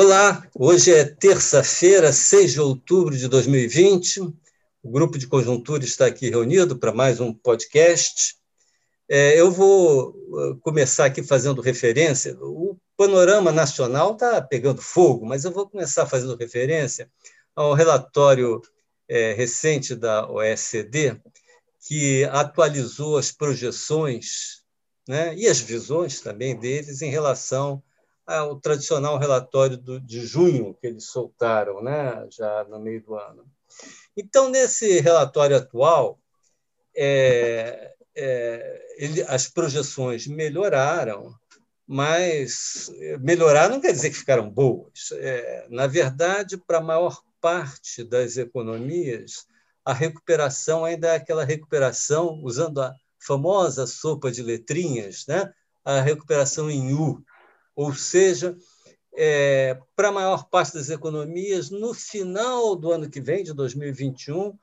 Olá, hoje é terça-feira, 6 de outubro de 2020. O grupo de conjuntura está aqui reunido para mais um podcast. É, eu vou uh, começar aqui fazendo referência. O panorama nacional está pegando fogo, mas eu vou começar fazendo referência ao relatório é, recente da OECD, que atualizou as projeções né, e as visões também deles em relação ao tradicional relatório do, de junho que eles soltaram, né, já no meio do ano. Então, nesse relatório atual, é, é, ele, as projeções melhoraram, mas melhorar não quer dizer que ficaram boas. É, na verdade, para a maior parte das economias, a recuperação ainda é aquela recuperação, usando a famosa sopa de letrinhas, né? a recuperação em U, ou seja, é, para a maior parte das economias, no final do ano que vem, de 2021,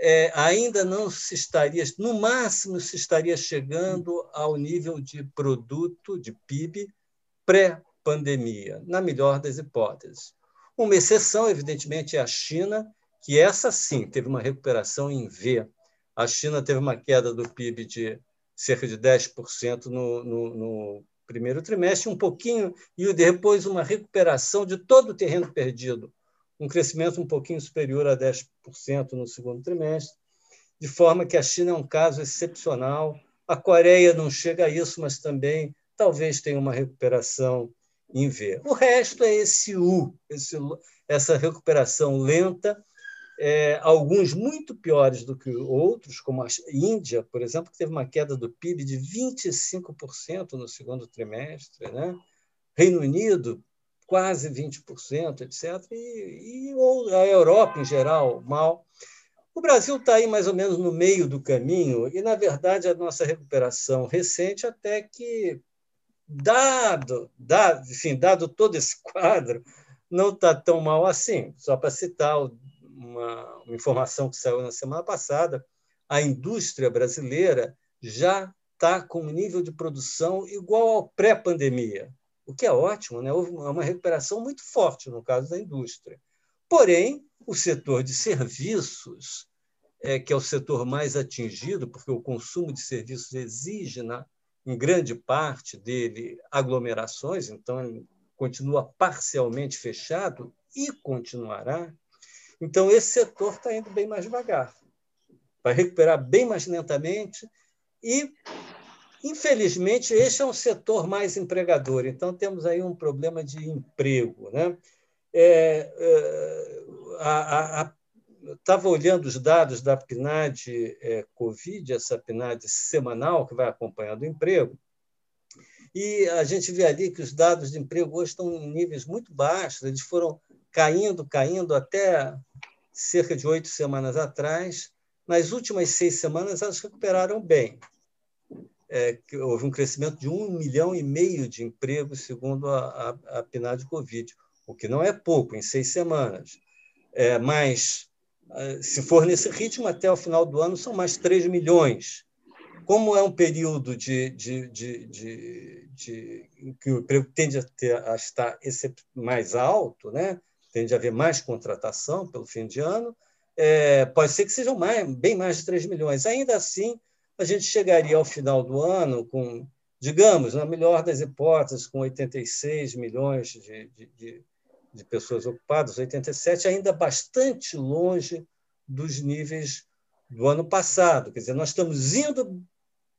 é, ainda não se estaria, no máximo se estaria chegando ao nível de produto, de PIB, pré-pandemia, na melhor das hipóteses. Uma exceção, evidentemente, é a China, que essa sim teve uma recuperação em V. A China teve uma queda do PIB de cerca de 10% no, no, no primeiro trimestre, um pouquinho, e depois uma recuperação de todo o terreno perdido, um crescimento um pouquinho superior a 10% no segundo trimestre, de forma que a China é um caso excepcional. A Coreia não chega a isso, mas também talvez tenha uma recuperação em V. O resto é esse U, esse, essa recuperação lenta, é, alguns muito piores do que outros, como a Índia, por exemplo, que teve uma queda do PIB de 25% no segundo trimestre, né? Reino Unido, quase 20%, etc., e, e a Europa em geral, mal. O Brasil está aí mais ou menos no meio do caminho, e, na verdade, a nossa recuperação recente, até que dado, dado, enfim, dado todo esse quadro, não está tão mal assim. Só para citar uma, uma, informação que saiu na semana passada, a indústria brasileira já está com um nível de produção igual ao pré-pandemia, o que é ótimo, né? houve uma recuperação muito forte no caso da indústria. Porém, o setor de serviços, é, que é o setor mais atingido, porque o consumo de serviços exige na, em grande parte dele aglomerações, então ele continua parcialmente fechado e continuará. Então, esse setor está indo bem mais devagar, vai recuperar bem mais lentamente e, infelizmente, este é um setor mais empregador. Então, temos aí um problema de emprego. Né? É, é, estava olhando os dados da PNAD é, Covid, essa PNAD semanal que vai acompanhando o emprego, e a gente vê ali que os dados de emprego hoje estão em níveis muito baixos, eles foram caindo, caindo até cerca de oito semanas atrás. Nas últimas seis semanas, elas recuperaram bem. É, houve um crescimento de um milhão e meio de empregos, segundo a, a, a PNAD Covid, o que não é pouco em seis semanas. É, mas ah, se for nesse ritmo, até o final do ano são mais 3 milhões. Como é um período de, de, de, de que o emprego tende a, ter, a estar mais alto, né? Tende a haver mais contratação pelo fim de ano, é, pode ser que sejam mais, bem mais de 3 milhões. Ainda assim, a gente chegaria ao final do ano com, digamos, na melhor das hipóteses, com 86 milhões de, de, de pessoas ocupadas, 87, ainda bastante longe dos níveis do ano passado. Quer dizer, nós estamos indo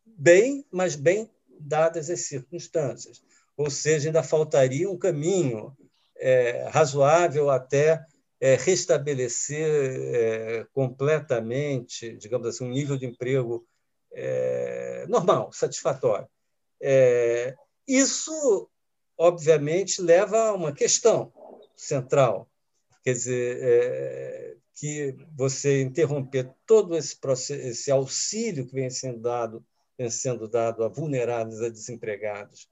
bem, mas bem dadas as circunstâncias. Ou seja, ainda faltaria um caminho é, razoável até é, restabelecer é, completamente, digamos assim, um nível de emprego é, normal, satisfatório. É, isso, obviamente, leva a uma questão central. Quer dizer, é, que você interromper todo esse, processo, esse auxílio que vem sendo dado, vem sendo dado a vulneráveis, a desempregados,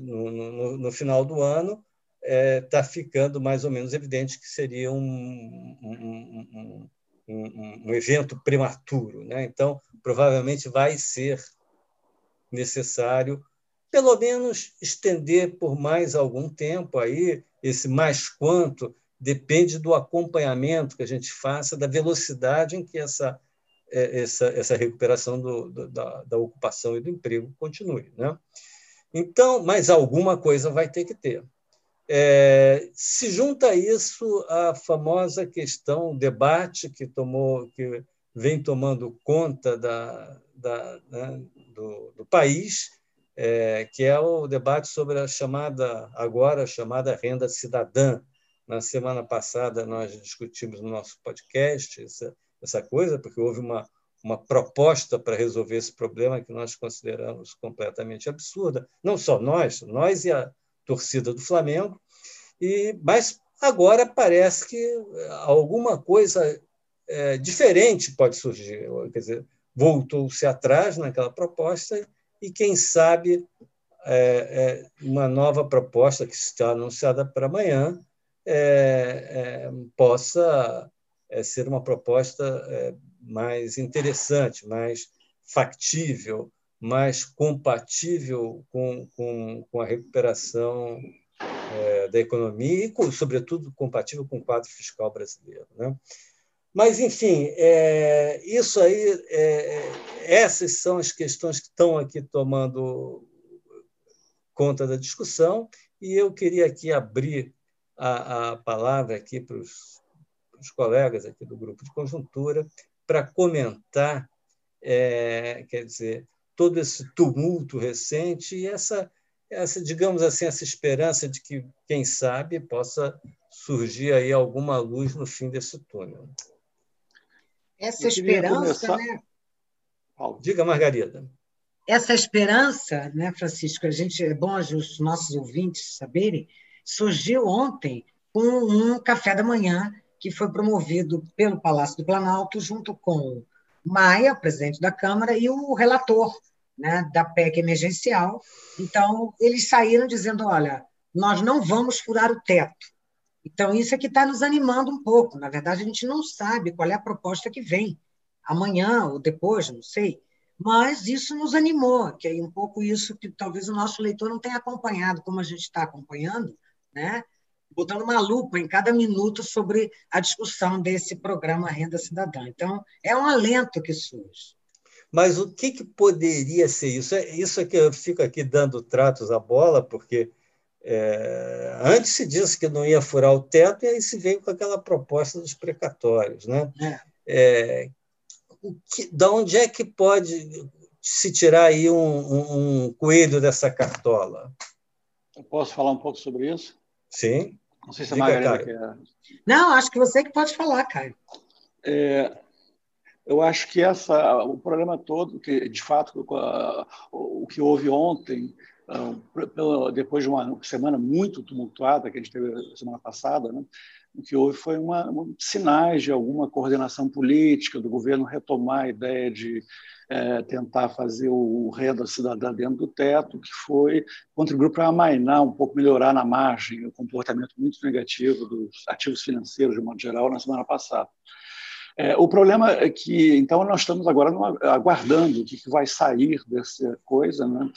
no, no, no, final do ano, está é, ficando mais ou menos evidente que seria um, um, um, um evento prematuro. Né? Então, provavelmente vai ser necessário pelo menos estender por mais algum tempo aí, esse mais quanto depende do acompanhamento que a gente faça, da velocidade em que essa, é, essa, essa recuperação do, do, da, da, ocupação e do emprego continue. Né? Então, mas alguma coisa vai ter que ter. É, se junta a isso a famosa questão, o debate que tomou, que vem tomando conta da, da né, do, do, país, é, que é o debate sobre a chamada agora chamada renda cidadã. Na semana passada nós discutimos no nosso podcast essa, essa coisa, porque houve uma uma proposta para resolver esse problema que nós consideramos completamente absurda, não só nós, nós e a torcida do Flamengo, e mas agora parece que alguma coisa é, diferente pode surgir, quer dizer, voltou-se atrás naquela proposta e quem sabe é, é, uma nova proposta que está anunciada para amanhã é, é, possa é, ser uma proposta mais interessante, mais factível, mais compatível com, com, com a recuperação é, da economia e, com, sobretudo, compatível com o quadro fiscal brasileiro. Né? Mas, enfim, é, isso aí, é, essas são as questões que estão aqui tomando conta da discussão, e eu queria aqui abrir a, a palavra aqui para os, os colegas aqui do grupo de conjuntura para comentar, é, quer dizer, todo esse tumulto recente e essa, essa, digamos assim, essa esperança de que, quem sabe, possa surgir aí alguma luz no fim desse túnel. Essa esperança, começar... né? Diga, Margarida. Essa esperança, né, Francisco, a gente é bom os nossos ouvintes saberem, surgiu ontem com um café da manhã que foi promovido pelo Palácio do Planalto, junto com Maia, presidente da Câmara, e o relator né, da PEC emergencial. Então, eles saíram dizendo: olha, nós não vamos furar o teto. Então, isso é que está nos animando um pouco. Na verdade, a gente não sabe qual é a proposta que vem, amanhã ou depois, não sei. Mas isso nos animou, que é um pouco isso que talvez o nosso leitor não tenha acompanhado, como a gente está acompanhando, né? Botando uma lupa em cada minuto sobre a discussão desse programa Renda Cidadã. Então, é um alento que surge. Mas o que, que poderia ser isso? É, isso é que eu fico aqui dando tratos à bola, porque é, antes se disse que não ia furar o teto, e aí se veio com aquela proposta dos precatórios. Né? É. É, que, da onde é que pode se tirar aí um, um, um coelho dessa cartola? Eu posso falar um pouco sobre isso? Sim. Não sei se a Margarida quer. Não, acho que você que pode falar, Caio. É, eu acho que essa, o problema todo, que de fato o que houve ontem, ah, depois de uma semana muito tumultuada que a gente teve semana passada, né, o que houve foi uma, um, sinais de alguma coordenação política do governo retomar a ideia de é, tentar fazer o, o renda cidadã dentro do teto, que foi contribuir para amainar um pouco, melhorar na margem o comportamento muito negativo dos ativos financeiros, de modo geral, na semana passada. É, o problema é que, então, nós estamos agora numa, aguardando o que, que vai sair dessa coisa, né?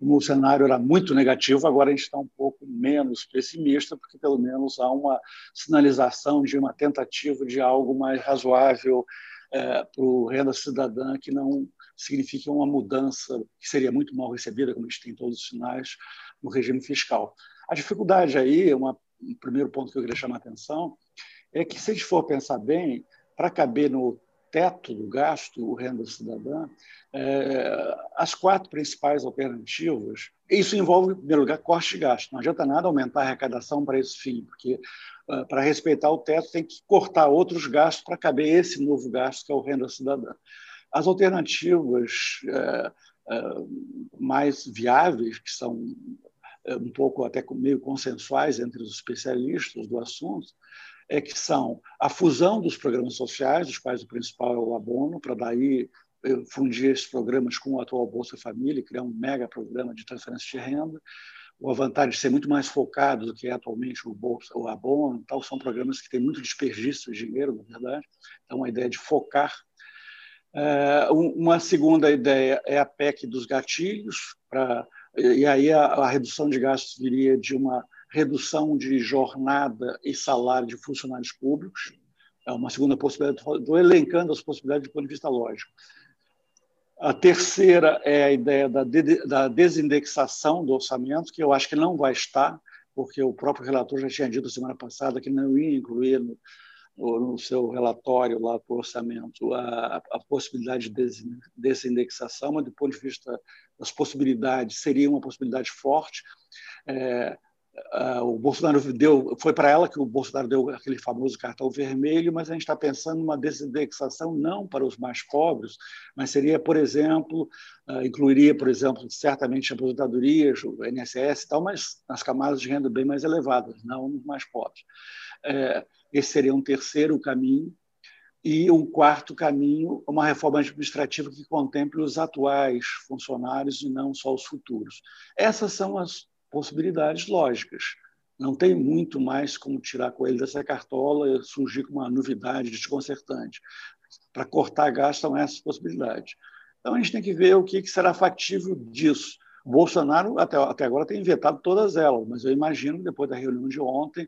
Como o cenário era muito negativo, agora a gente está um pouco menos pessimista, porque pelo menos há uma sinalização de uma tentativa de algo mais razoável é, para o renda cidadã, que não signifique uma mudança que seria muito mal recebida, como a gente tem todos os sinais, no regime fiscal. A dificuldade aí, uma, um primeiro ponto que eu queria chamar a atenção, é que se a gente for pensar bem, para caber no teto do gasto, o renda cidadã, é, as quatro principais alternativas, isso envolve, em primeiro lugar, corte de gasto. Não adianta nada aumentar a arrecadação para esse fim, porque uh, para respeitar o teto tem que cortar outros gastos para caber esse novo gasto, que é o renda cidadã. As alternativas uh, uh, mais viáveis, que são um pouco até meio consensuais entre os especialistas do assunto, é que são a fusão dos programas sociais, dos quais o principal é o abono, para daí fundir esses programas com o atual Bolsa Família e criar um mega programa de transferência de renda. A vantagem de ser muito mais focado do que é atualmente o Bolsa, Abono, tal, são programas que têm muito desperdício de dinheiro, na verdade. Então, a ideia de focar. Eh, uma segunda ideia é a PEC dos gatilhos, para E aí a, a redução de gastos viria de uma redução de jornada e salário de funcionários públicos. É uma segunda possibilidade, estou elencando as possibilidades do ponto de vista lógico. A terceira é a ideia da, de, da desindexação do orçamento, que eu acho que não vai estar, porque o próprio relator já tinha dito semana passada que não ia incluir no, no seu relatório lá para o orçamento a, a possibilidade de desindexação, mas do ponto de vista das possibilidades, seria uma possibilidade forte. É, Uh, o Bolsonaro deu, foi para ela que o Bolsonaro deu aquele famoso cartão vermelho, mas a gente está pensando numa desindexação não para os mais pobres, mas seria, por exemplo, uh, incluiria, por exemplo, certamente aposentadorias, o INSS e tal, mas nas camadas de renda bem mais elevadas, não nos mais pobres. Uh, esse seria um terceiro caminho. E um quarto caminho, uma reforma administrativa que contemple os atuais funcionários e não só os futuros. Essas são as possibilidades lógicas. Não tem muito mais como tirar coelho dessa cartola e surgir com uma novidade desconcertante. Para cortar gastos são essas possibilidades. Então, a gente tem que ver o que será factível disso. O Bolsonaro, até, até agora, tem vetado todas elas, mas eu imagino, depois da reunião de ontem,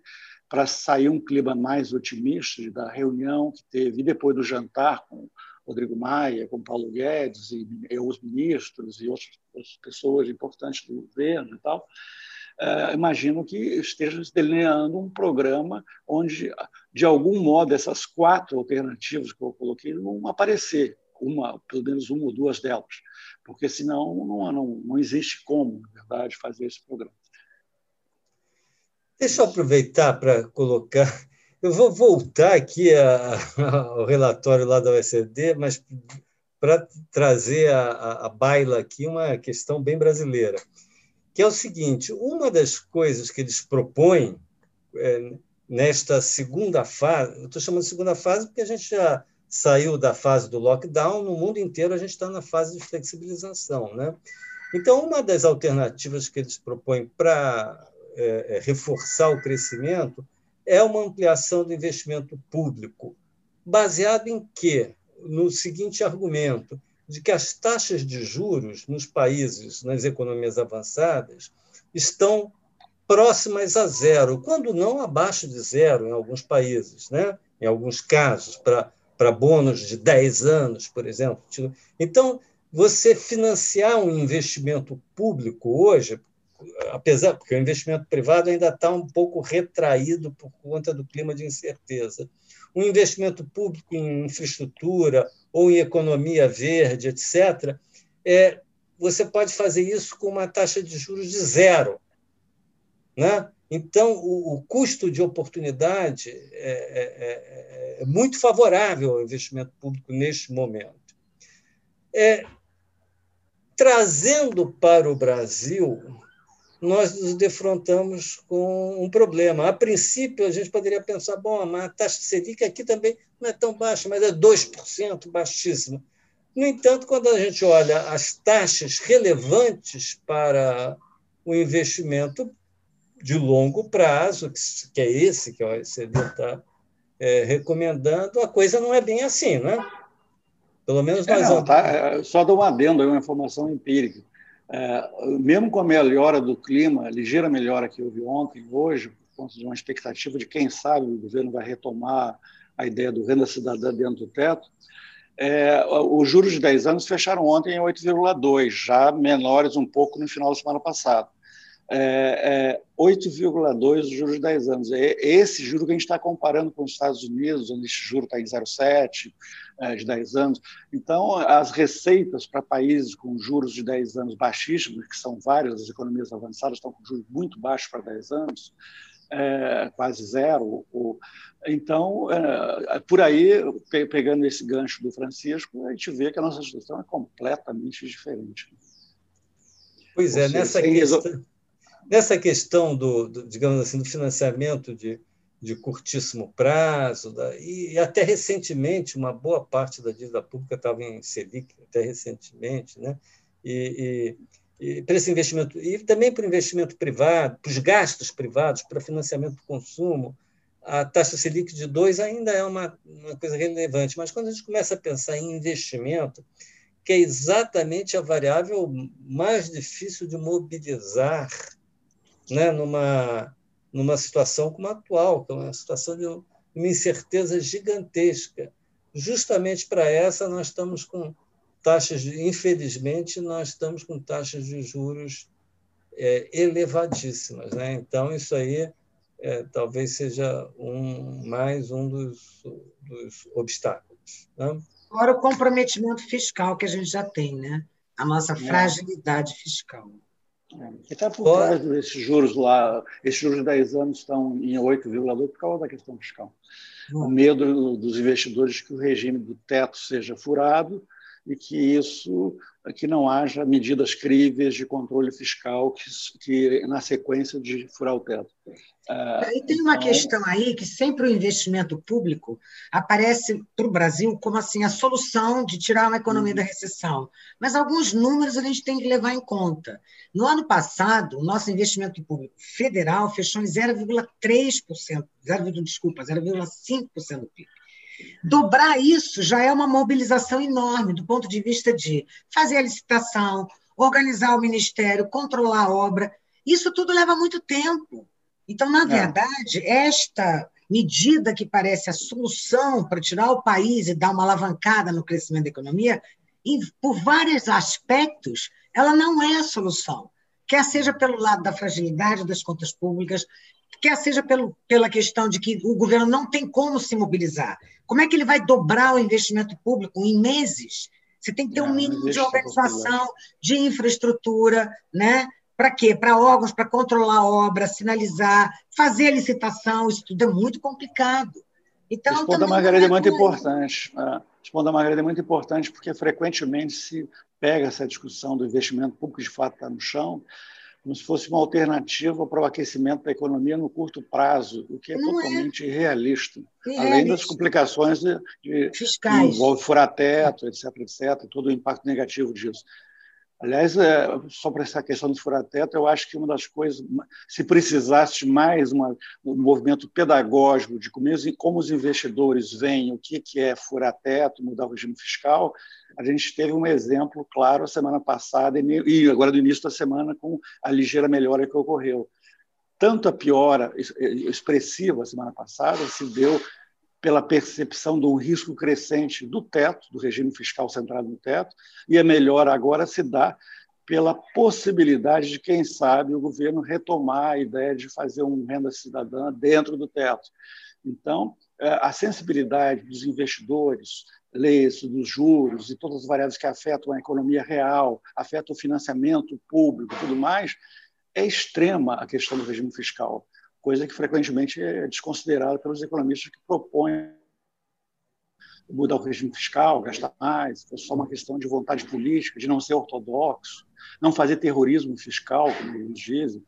para sair um clima mais otimista da reunião que teve, e depois do jantar com Rodrigo Maia, com Paulo Guedes e, e os ministros e outras, outras, pessoas importantes do governo e tal, uh, imagino que esteja delineando um programa onde, de algum modo, essas quatro alternativas que eu coloquei vão aparecer, uma, pelo menos uma ou duas delas, porque senão não, não, não existe como, na verdade, fazer esse programa. Deixa eu aproveitar para colocar eu vou voltar aqui a, ao relatório lá da OECD, mas para trazer a, a, a baila aqui uma questão bem brasileira, que é o seguinte: uma das coisas que eles propõem é, nesta segunda fase, estou chamando de segunda fase porque a gente já saiu da fase do lockdown, no mundo inteiro a gente está na fase de flexibilização. Né? Então, uma das alternativas que eles propõem para é, é, reforçar o crescimento é uma ampliação do investimento público, baseado em quê? No seguinte argumento, de que as taxas de juros nos países, nas economias avançadas, estão próximas a zero, quando não abaixo de zero em alguns países, né? em alguns casos, para bônus de 10 anos, por exemplo. Então, você financiar um investimento público hoje, apesar porque o investimento privado ainda está um pouco retraído por conta do clima de incerteza. Um investimento público em infraestrutura ou em economia verde, etc., é, você pode fazer isso com uma taxa de juros de zero. Né? Então, o, o custo de oportunidade é, é, é, é, muito favorável ao investimento público neste momento. É, trazendo para o Brasil nós nos defrontamos com um problema. A princípio, a gente poderia pensar, bom, a taxa de Selic aqui também não é tão baixa, mas é 2%, baixíssima. No entanto, quando a gente olha as taxas relevantes para o investimento de longo prazo, que é esse que a OECD está é, recomendando, a coisa não é bem assim, né? Pelo menos nós... É, não, tá, é, só dou um adendo, uma informação empírica é, mesmo com a melhora do clima, a ligeira melhora que houve ontem, hoje, por conta de uma expectativa de quem sabe o governo vai retomar a ideia do renda cidadã dentro do teto, é, os juros de 10 anos fecharam ontem em 8,2, já menores um pouco no final da semana passada é, é 8,2 os juros de 10 anos. É esse juro que a gente está comparando com os Estados Unidos, onde esse juro está em 0,7 é, de 10 anos. Então, as receitas para países com juros de 10 anos baixíssimos, que são várias, as economias avançadas estão com juros muito baixos para 10 anos, é, quase zero. Então, é, por aí, pegando esse gancho do Francisco, a gente vê que a nossa situação é completamente diferente. Pois é, nessa questão, Nessa questão do, do, digamos assim, do financiamento de, de curtíssimo prazo, da, e, e, até recentemente, uma boa parte da dívida pública estava em Selic, até recentemente, né? e, e, e para esse investimento, e também para o investimento privado, para os gastos privados, para financiamento do consumo, a taxa Selic de 2 ainda é uma, uma coisa relevante, mas quando a gente começa a pensar em investimento, que é exatamente a variável mais difícil de mobilizar né, numa, numa situação como a atual, que é uma situação de uma incerteza gigantesca. Justamente para essa, nós estamos com taxas, de, infelizmente, nós estamos com taxas de juros é, elevadíssimas. Né? Então, isso aí é, talvez seja um, mais um dos, dos obstáculos. Né? Fora o comprometimento fiscal que a gente já tem, né? a nossa é. fragilidade fiscal. É. está por trás desses juros lá, esses juros de 10 anos estão em 8,2 por causa da questão fiscal. O medo dos investidores que o regime do teto seja furado e que isso que não haja medidas críveis de controle fiscal que, que na sequência de furar o teto. Uh, e tem uma então... questão aí que sempre o investimento público aparece para o Brasil como assim a solução de tirar uma economia uhum. da recessão. Mas alguns números a gente tem que levar em conta. No ano passado, o nosso investimento público federal fechou em 0,3%, 0, desculpa, 0,5% do PIB. Dobrar isso já é uma mobilização enorme do ponto de vista de fazer a licitação, organizar o ministério, controlar a obra. Isso tudo leva muito tempo. Então, na é. verdade, esta medida que parece a solução para tirar o país e dar uma alavancada no crescimento da economia, por vários aspectos, ela não é a solução. Quer seja pelo lado da fragilidade das contas públicas, quer seja pelo, pela questão de que o governo não tem como se mobilizar. Como é que ele vai dobrar o investimento público em meses? Você tem que ter um mínimo de organização, de infraestrutura, né? Para quê? Para órgãos, para controlar a obra, sinalizar, fazer a licitação, isso tudo é muito complicado. Então, Esse ponto da Margarida é muito importante. É. Esse ponto da Margarida é muito importante porque frequentemente se pega essa discussão do investimento público de fato está no chão como se fosse uma alternativa para o aquecimento da economia no curto prazo, o que é Não é. totalmente é. irrealista. Além das complicações de, de Fiscais. que envolve furar teto, etc., etc., todo o impacto negativo disso. Aliás, é, só para essa questão do furar-teto, eu acho que uma das coisas, se precisasse mais uma, um movimento pedagógico de como, como os investidores veem o que, que é furar-teto, mudar o regime fiscal, a gente teve um exemplo claro a semana passada e agora no início da semana com a ligeira melhora que ocorreu. Tanto a piora expressiva semana passada se deu pela percepção de um risco crescente do teto, do regime fiscal centrado no teto, e a melhora agora se dá pela possibilidade de, quem sabe, o governo retomar a ideia de fazer um renda cidadã dentro do teto. Então, é, a sensibilidade dos investidores, leis dos juros e todas as variáveis que afetam a economia real, afetam o financiamento público tudo mais, é extrema a questão do regime fiscal coisa que frequentemente é desconsiderada pelos economistas que propõem mudar o regime fiscal, gastar mais, é só uma questão de vontade política, de não ser ortodoxo, não fazer terrorismo fiscal, como eles dizem.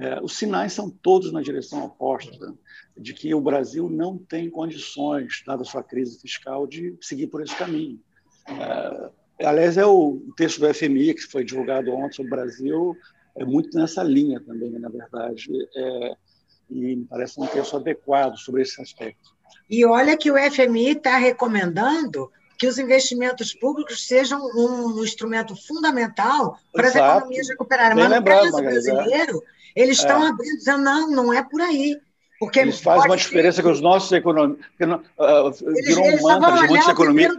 É, os sinais são todos na direção oposta, de que o Brasil não tem condições, dada a sua crise fiscal, de seguir por esse caminho. É, aliás, é o texto do FMI, que foi divulgado ontem sobre o Brasil, é muito nessa linha também, na verdade. É, e me parece um texto adequado sobre esse aspecto. E olha que o FMI está recomendando que os investimentos públicos sejam um instrumento fundamental para as economias recuperarem. Mas no caso brasileiro, eles estão é. abrindo, dizendo, não, não é por aí. Porque Eles fazem uma diferença com os nossos economistas. Uh, virou um mantra de muitos economistas.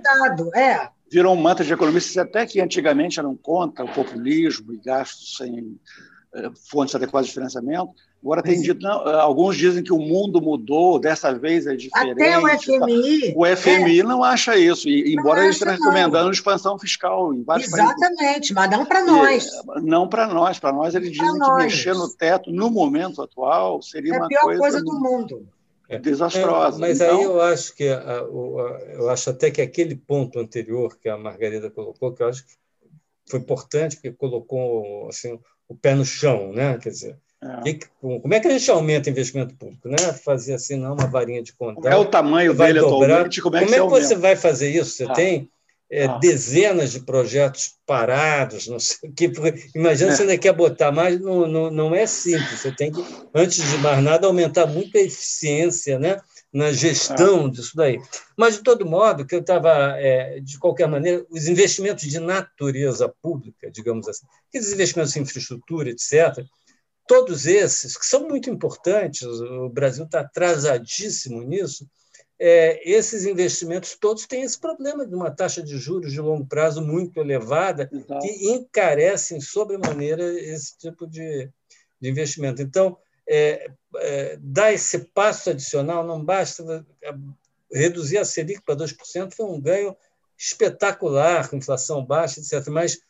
É. Virou um mantra de economistas, até que antigamente eram contra o populismo e gastos sem uh, fontes adequadas de financiamento. Agora tem dito, não, alguns dizem que o mundo mudou, dessa vez é diferente. Até o FMI. O FMI é. não acha isso, e, embora ele esteja recomendando expansão fiscal em vários Exatamente, países. mas não para nós. E, não para nós. Para nós, eles dizem que mexer no teto, no momento atual, seria é uma coisa. É a pior coisa do mundo. É, desastrosa. É, mas então... aí eu acho que eu acho até que aquele ponto anterior que a Margarida colocou, que eu acho que foi importante, porque colocou assim, o pé no chão, né? Quer dizer, é. Como é que a gente aumenta investimento público? Né? Fazer assim, não uma varinha de contar. Qual é o tamanho dele dobrar. atualmente? Como é que, como é que você vai fazer isso? Você ah. tem é, ah. dezenas de projetos parados, não sei o que. Imagina é. você ainda quer botar mais, não, não, não é simples. Você tem que, antes de mais nada, aumentar muito a eficiência né? na gestão disso daí. Mas, de todo modo, que eu estava, é, de qualquer maneira, os investimentos de natureza pública, digamos assim, aqueles investimentos em infraestrutura, etc., todos esses, que são muito importantes, o Brasil está atrasadíssimo nisso, é, esses investimentos todos têm esse problema de uma taxa de juros de longo prazo muito elevada, Exato. que encarecem sobremaneira esse tipo de, de investimento. Então, é, é, dar esse passo adicional, não basta reduzir a Selic para 2%, foi um ganho espetacular, com inflação baixa, etc. Mas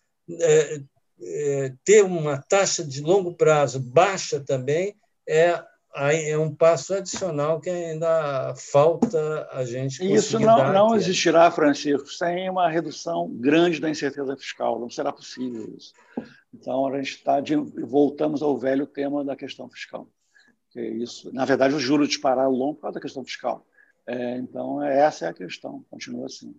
é, ter uma taxa de longo prazo baixa também é, é um passo adicional que ainda falta a gente Isso não, não existirá, Francisco, sem uma redução grande da incerteza fiscal. Não será possível isso. Então, a gente está voltamos ao velho tema da questão fiscal. Que isso, na verdade, os juros dispararam longo por causa da questão fiscal. É, então, essa é a questão, continua assim.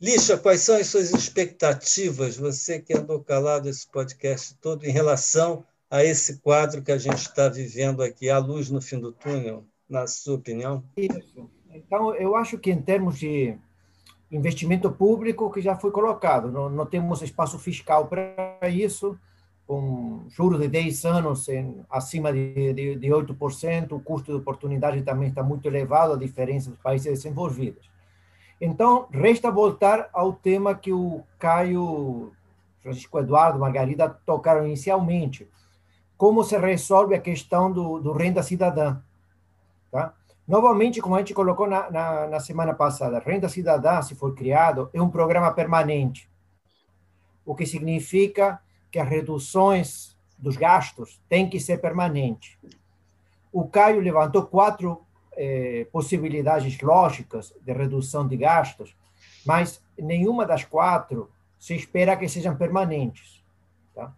Lixa, quais são as suas expectativas, você que andou calado esse podcast todo, em relação a esse quadro que a gente está vivendo aqui, a luz no fim do túnel, na sua opinião? Isso. Então, eu acho que em termos de investimento público, que já foi colocado, não, não temos espaço fiscal para isso, com juros de 10 anos em, acima de, de, de 8%, o custo de oportunidade também está muito elevado, a diferença dos países desenvolvidos. Então, resta voltar ao tema que o Caio, Francisco Eduardo, Margarida tocaram inicialmente, como se resolve a questão do, do renda cidadã. Tá? Novamente, como a gente colocou na, na, na semana passada, renda cidadã, se for criado, é um programa permanente, o que significa que as reduções dos gastos têm que ser permanentes. O Caio levantou quatro eh, possibilidades lógicas de redução de gastos, mas nenhuma das quatro se espera que sejam permanentes. Tá?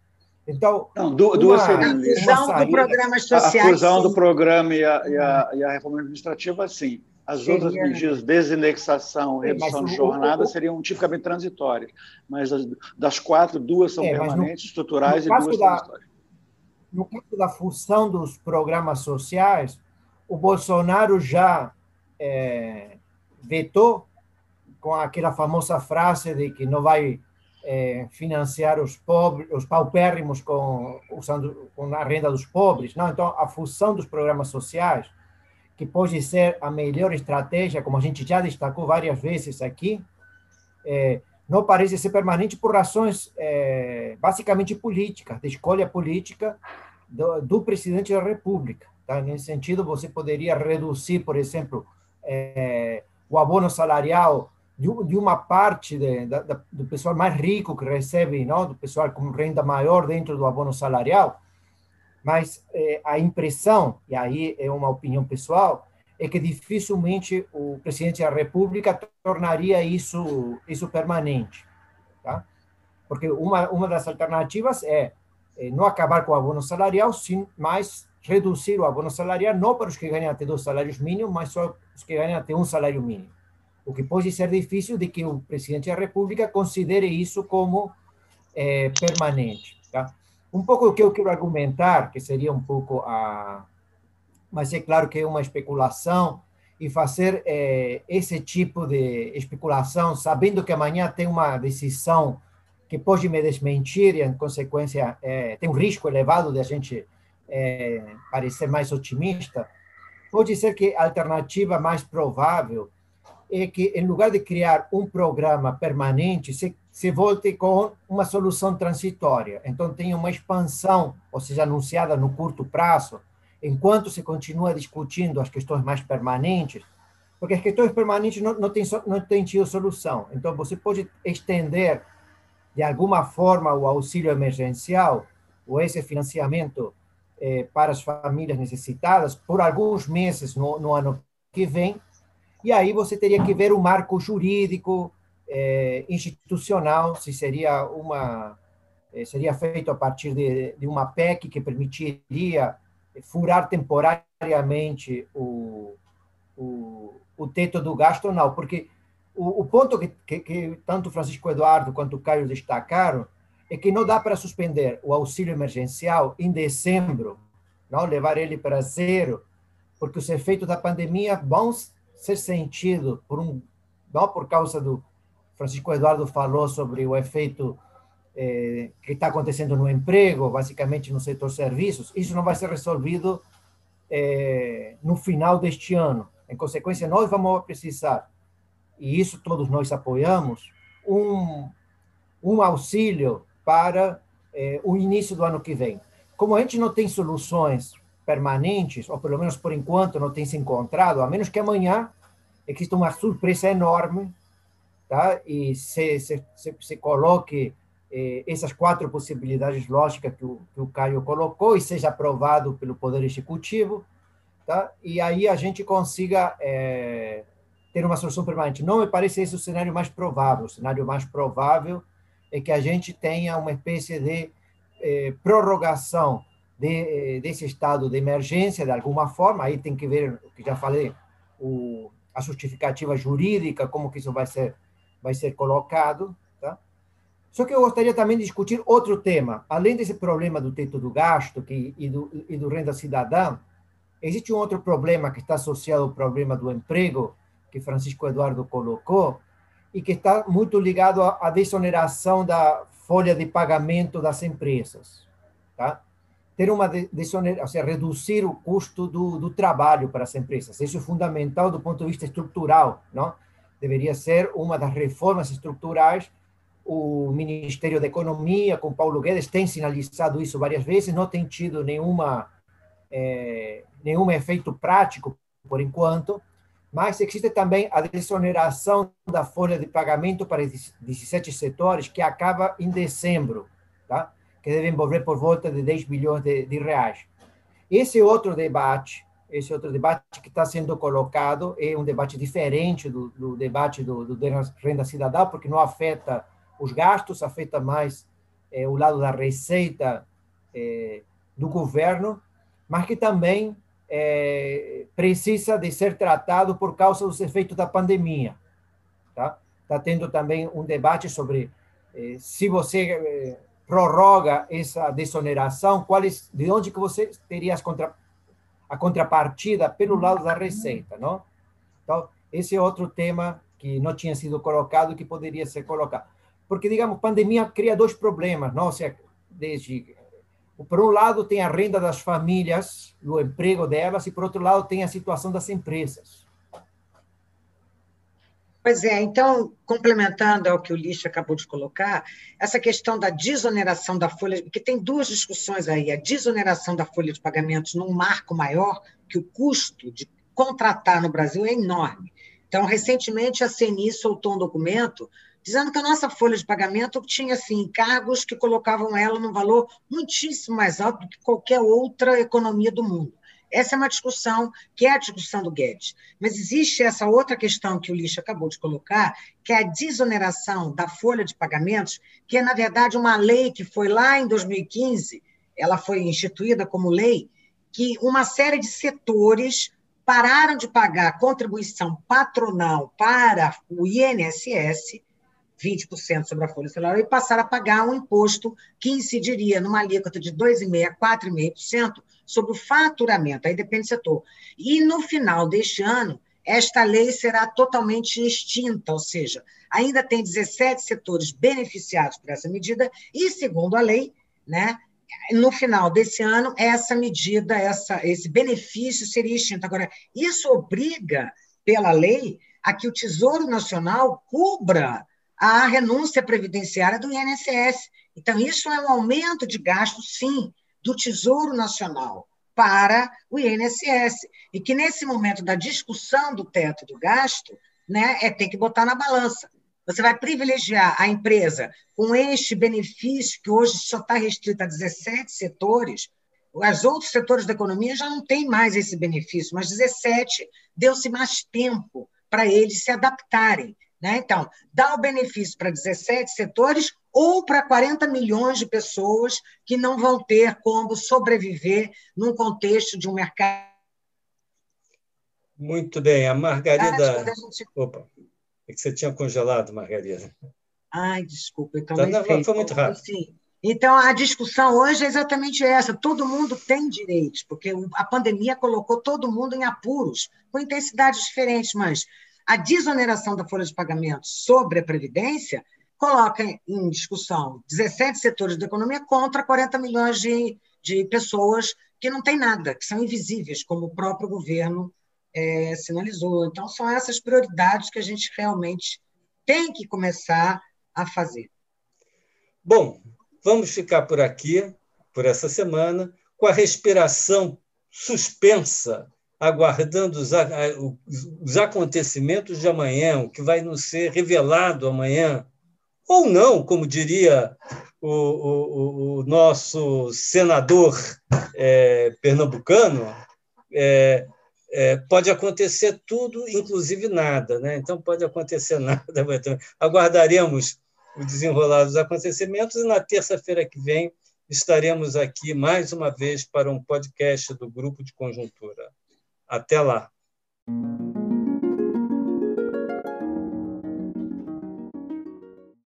Então, Não, duas seriam a fusão do programa social. A fusão do programa e a, e a, e a reforma administrativa, sim. As Seria... outras medidas, desindexação, redução de jornada, o, seriam tipicamente transitórias. Mas as, das quatro, duas são é, permanentes, no, estruturais no e duas da, transitórias. No caso da fusão dos programas sociais, o Bolsonaro já é, vetou com aquela famosa frase de que não vai é, financiar os pobres, os paupérrimos com usando com a renda dos pobres, não? Então a fusão dos programas sociais que pode ser a melhor estratégia, como a gente já destacou várias vezes aqui, é, não parece ser permanente por razões é, basicamente políticas, de escolha política do, do, presidente da República. Tá? Nesse sentido, você poderia reduzir, por exemplo, é, o abono salarial de, de uma parte de, da, do pessoal mais rico que recebe, não? do pessoal com renda maior dentro do abono salarial, mas é, a impressão, e aí é uma opinião pessoal, é que dificilmente o presidente da República tornaria isso isso permanente, tá? Porque uma uma das alternativas é, é não acabar com o abono salarial, sim, mas reduzir o abono salarial não para os que ganham até dois salários mínimos, mas só os que ganham até um salário mínimo. O que pode ser difícil de que o presidente da República considere isso como é, permanente, tá? Um pouco o que eu quero argumentar, que seria um pouco a. Mas é claro que é uma especulação, e fazer é, esse tipo de especulação, sabendo que amanhã tem uma decisão que pode me desmentir e, em consequência, é, tem um risco elevado de a gente é, parecer mais otimista, pode ser que a alternativa mais provável é que, em lugar de criar um programa permanente, se se volte com uma solução transitória. Então, tem uma expansão, ou seja, anunciada no curto prazo, enquanto se continua discutindo as questões mais permanentes, porque as questões permanentes não, não, tem, não tem tido solução. Então, você pode estender, de alguma forma, o auxílio emergencial, ou esse financiamento eh, para as famílias necessitadas, por alguns meses no, no ano que vem, e aí você teria que ver o marco jurídico, é, institucional, se seria uma é, seria feito a partir de, de uma PEC que permitiria furar temporariamente o, o, o teto do gasto ou não, porque o, o ponto que, que, que, tanto Francisco Eduardo quanto o Caio destacaram é que não dá para suspender o auxílio emergencial em dezembro, não? Levar ele para zero, porque os efeitos da pandemia vão ser sentido por um não? Por causa do Francisco Eduardo falou sobre o efeito eh, que está acontecendo no emprego, basicamente no setor serviços, isso não vai ser resolvido eh, no final deste ano. Em consequência, nós vamos precisar, e isso todos nós apoiamos, um, um auxílio para eh, o início do ano que vem. Como a gente não tem soluções permanentes, ou pelo menos por enquanto não tem se encontrado, a menos que amanhã exista uma surpresa enorme, tá? e se, se, se, se coloque eh, essas quatro possibilidades lógicas que o, que o Caio colocou e seja aprovado pelo Poder Executivo, tá? e aí a gente consiga eh, ter uma solução permanente. Não me parece esse o cenário mais provável. O cenário mais provável é que a gente tenha uma espécie de eh, prorrogação de, desse estado de emergência, de alguma forma, aí tem que ver, o que já falei, o, a justificativa jurídica, como que isso vai ser, vai ser colocado. Tá? Só que eu gostaria também de discutir outro tema. Além desse problema do teto do gasto que, e, do, e do renda cidadã, existe um outro problema que está associado ao problema do emprego, que Francisco Eduardo colocou, e que está muito ligado à desoneração da folha de pagamento das empresas. Tá? ter uma desoneração, ou seja, reduzir o custo do, do trabalho para as empresas. Isso é fundamental do ponto de vista estrutural, não? Deveria ser uma das reformas estruturais. O Ministério da Economia, com Paulo Guedes, tem sinalizado isso várias vezes, não tem tido nenhuma é, nenhum efeito prático por enquanto, mas existe também a desoneração da folha de pagamento para 17 setores, que acaba em dezembro, tá? que deve envolver por volta de 10 bilhões de, de reais. Esse outro debate, esse outro debate que está sendo colocado é um debate diferente do, do debate do, do renda cidadã, porque não afeta os gastos, afeta mais é, o lado da receita é, do governo, mas que também é, precisa de ser tratado por causa dos efeitos da pandemia. Tá? Está tendo também um debate sobre se você prorroga essa desoneração, quais, de onde que você teria contra, a contrapartida pelo lado da receita, não? Então, esse é outro tema que não tinha sido colocado e que poderia ser colocado. Porque, digamos, pandemia cria dois problemas, não? Ou seja, desde por um lado tem a renda das famílias, o emprego delas, e por outro lado tem a situação das empresas. Pois é, então, complementando ao que o Lixo acabou de colocar, essa questão da desoneração da folha, porque tem duas discussões aí, a desoneração da folha de pagamentos num marco maior, que o custo de contratar no Brasil é enorme. Então, recentemente, a CNI soltou um documento dizendo que a nossa folha de pagamento tinha assim, encargos que colocavam ela num valor muitíssimo mais alto do que qualquer outra economia do mundo. Essa é uma discussão que é a discussão do Guedes. Mas existe essa outra questão que o Lixo acabou de colocar, que é a desoneração da folha de pagamentos, que é, na verdade, uma lei que foi lá em 2015, ela foi instituída como lei, que uma série de setores pararam de pagar contribuição patronal para o INSS 20% sobre a folha salarial e passar a pagar um imposto que incidiria numa alíquota de 2,5% a 4,5% sobre o faturamento, aí depende do setor. E no final deste ano, esta lei será totalmente extinta, ou seja, ainda tem 17 setores beneficiados por essa medida, e segundo a lei, né, no final desse ano, essa medida, essa, esse benefício seria extinto. Agora, isso obriga, pela lei, a que o Tesouro Nacional cubra a renúncia previdenciária do INSS. Então, isso é um aumento de gasto, sim, do Tesouro Nacional para o INSS. E que, nesse momento da discussão do teto do gasto, né, é ter que botar na balança. Você vai privilegiar a empresa com este benefício, que hoje só está restrito a 17 setores, os outros setores da economia já não têm mais esse benefício, mas 17 deu-se mais tempo para eles se adaptarem. Né? Então, dá o benefício para 17 setores ou para 40 milhões de pessoas que não vão ter como sobreviver num contexto de um mercado. Muito bem. A Margarida. A gente... Opa, é que você tinha congelado, Margarida. Ai, desculpa. Então, tá, não, foi muito rápido. Então, a discussão hoje é exatamente essa: todo mundo tem direitos, porque a pandemia colocou todo mundo em apuros, com intensidades diferentes, mas a desoneração da folha de pagamento sobre a Previdência coloca em discussão 17 setores da economia contra 40 milhões de, de pessoas que não têm nada, que são invisíveis, como o próprio governo é, sinalizou. Então, são essas prioridades que a gente realmente tem que começar a fazer. Bom, vamos ficar por aqui, por essa semana, com a respiração suspensa, aguardando os, os acontecimentos de amanhã, o que vai nos ser revelado amanhã ou não, como diria o, o, o nosso senador é, pernambucano, é, é, pode acontecer tudo, inclusive nada. Né? Então, pode acontecer nada. Aguardaremos o desenrolar dos acontecimentos e na terça-feira que vem estaremos aqui mais uma vez para um podcast do Grupo de Conjuntura. Até lá!